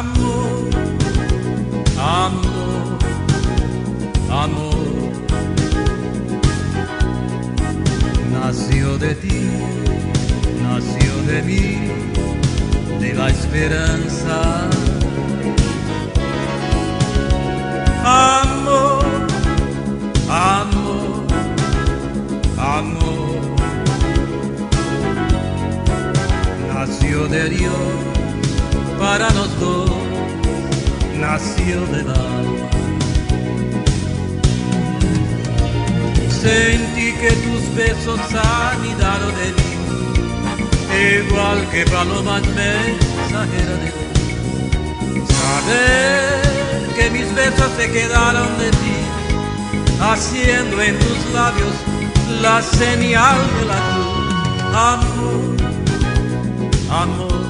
amor, amor, amor. Nació de ti, nació de mí, de la esperanza. Amor, amor, amor. Nació de Dios para los dos, nació del alma. Sentí que tus besos anidaron de mí igual que palomas mensajera de ti. Saber que mis besos se quedaron de ti, haciendo en tus labios la señal de la cruz. Amor, amor.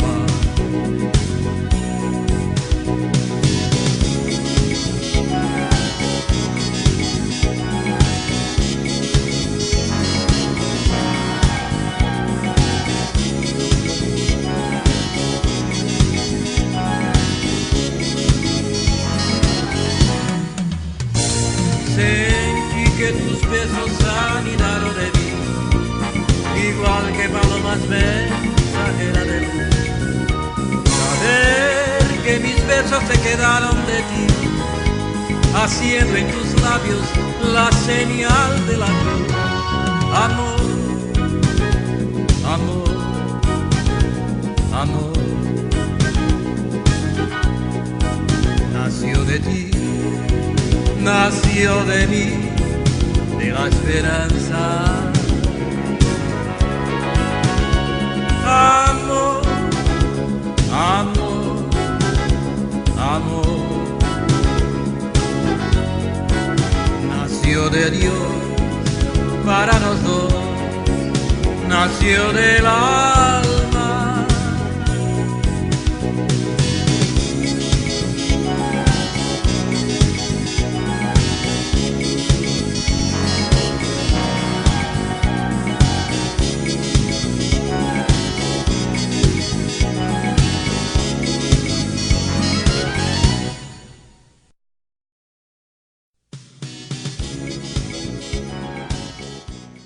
Tus besos anidaron de mí, igual que palomas mensajeras de luz. Saber que mis besos se quedaron de ti, haciendo en tus labios la señal de la cruz. Amor, amor, amor. Nació de ti, nació de mí de la esperanza. Amor, amor, amor. Nació de Dios para nosotros, nació de la